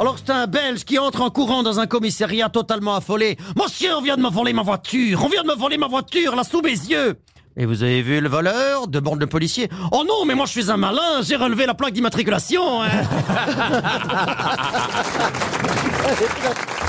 Alors c'est un Belge qui entre en courant dans un commissariat totalement affolé. Monsieur, on vient de me voler ma voiture. On vient de me voler ma voiture, là, sous mes yeux. Et vous avez vu le voleur? De le de policiers Oh non, mais moi je suis un malin, j'ai relevé la plaque d'immatriculation. Hein.